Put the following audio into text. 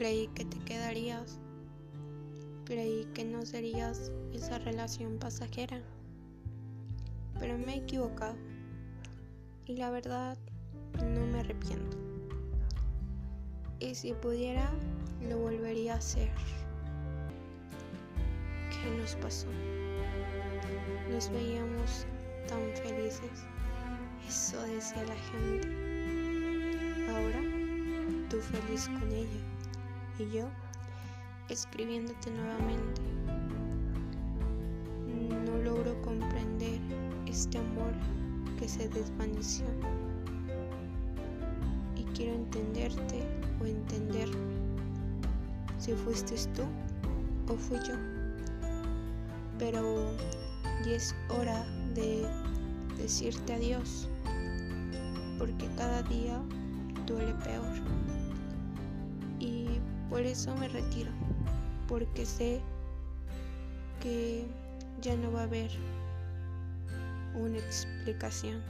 Creí que te quedarías. Creí que no serías esa relación pasajera. Pero me he equivocado. Y la verdad, no me arrepiento. Y si pudiera, lo volvería a hacer. ¿Qué nos pasó? Nos veíamos tan felices. Eso decía la gente. Ahora, tú feliz con ella y yo escribiéndote nuevamente. No logro comprender este amor que se desvaneció. Y quiero entenderte o entenderme. Si fuiste tú o fui yo. Pero ya es hora de decirte adiós. Porque cada día duele peor. Por eso me retiro, porque sé que ya no va a haber una explicación.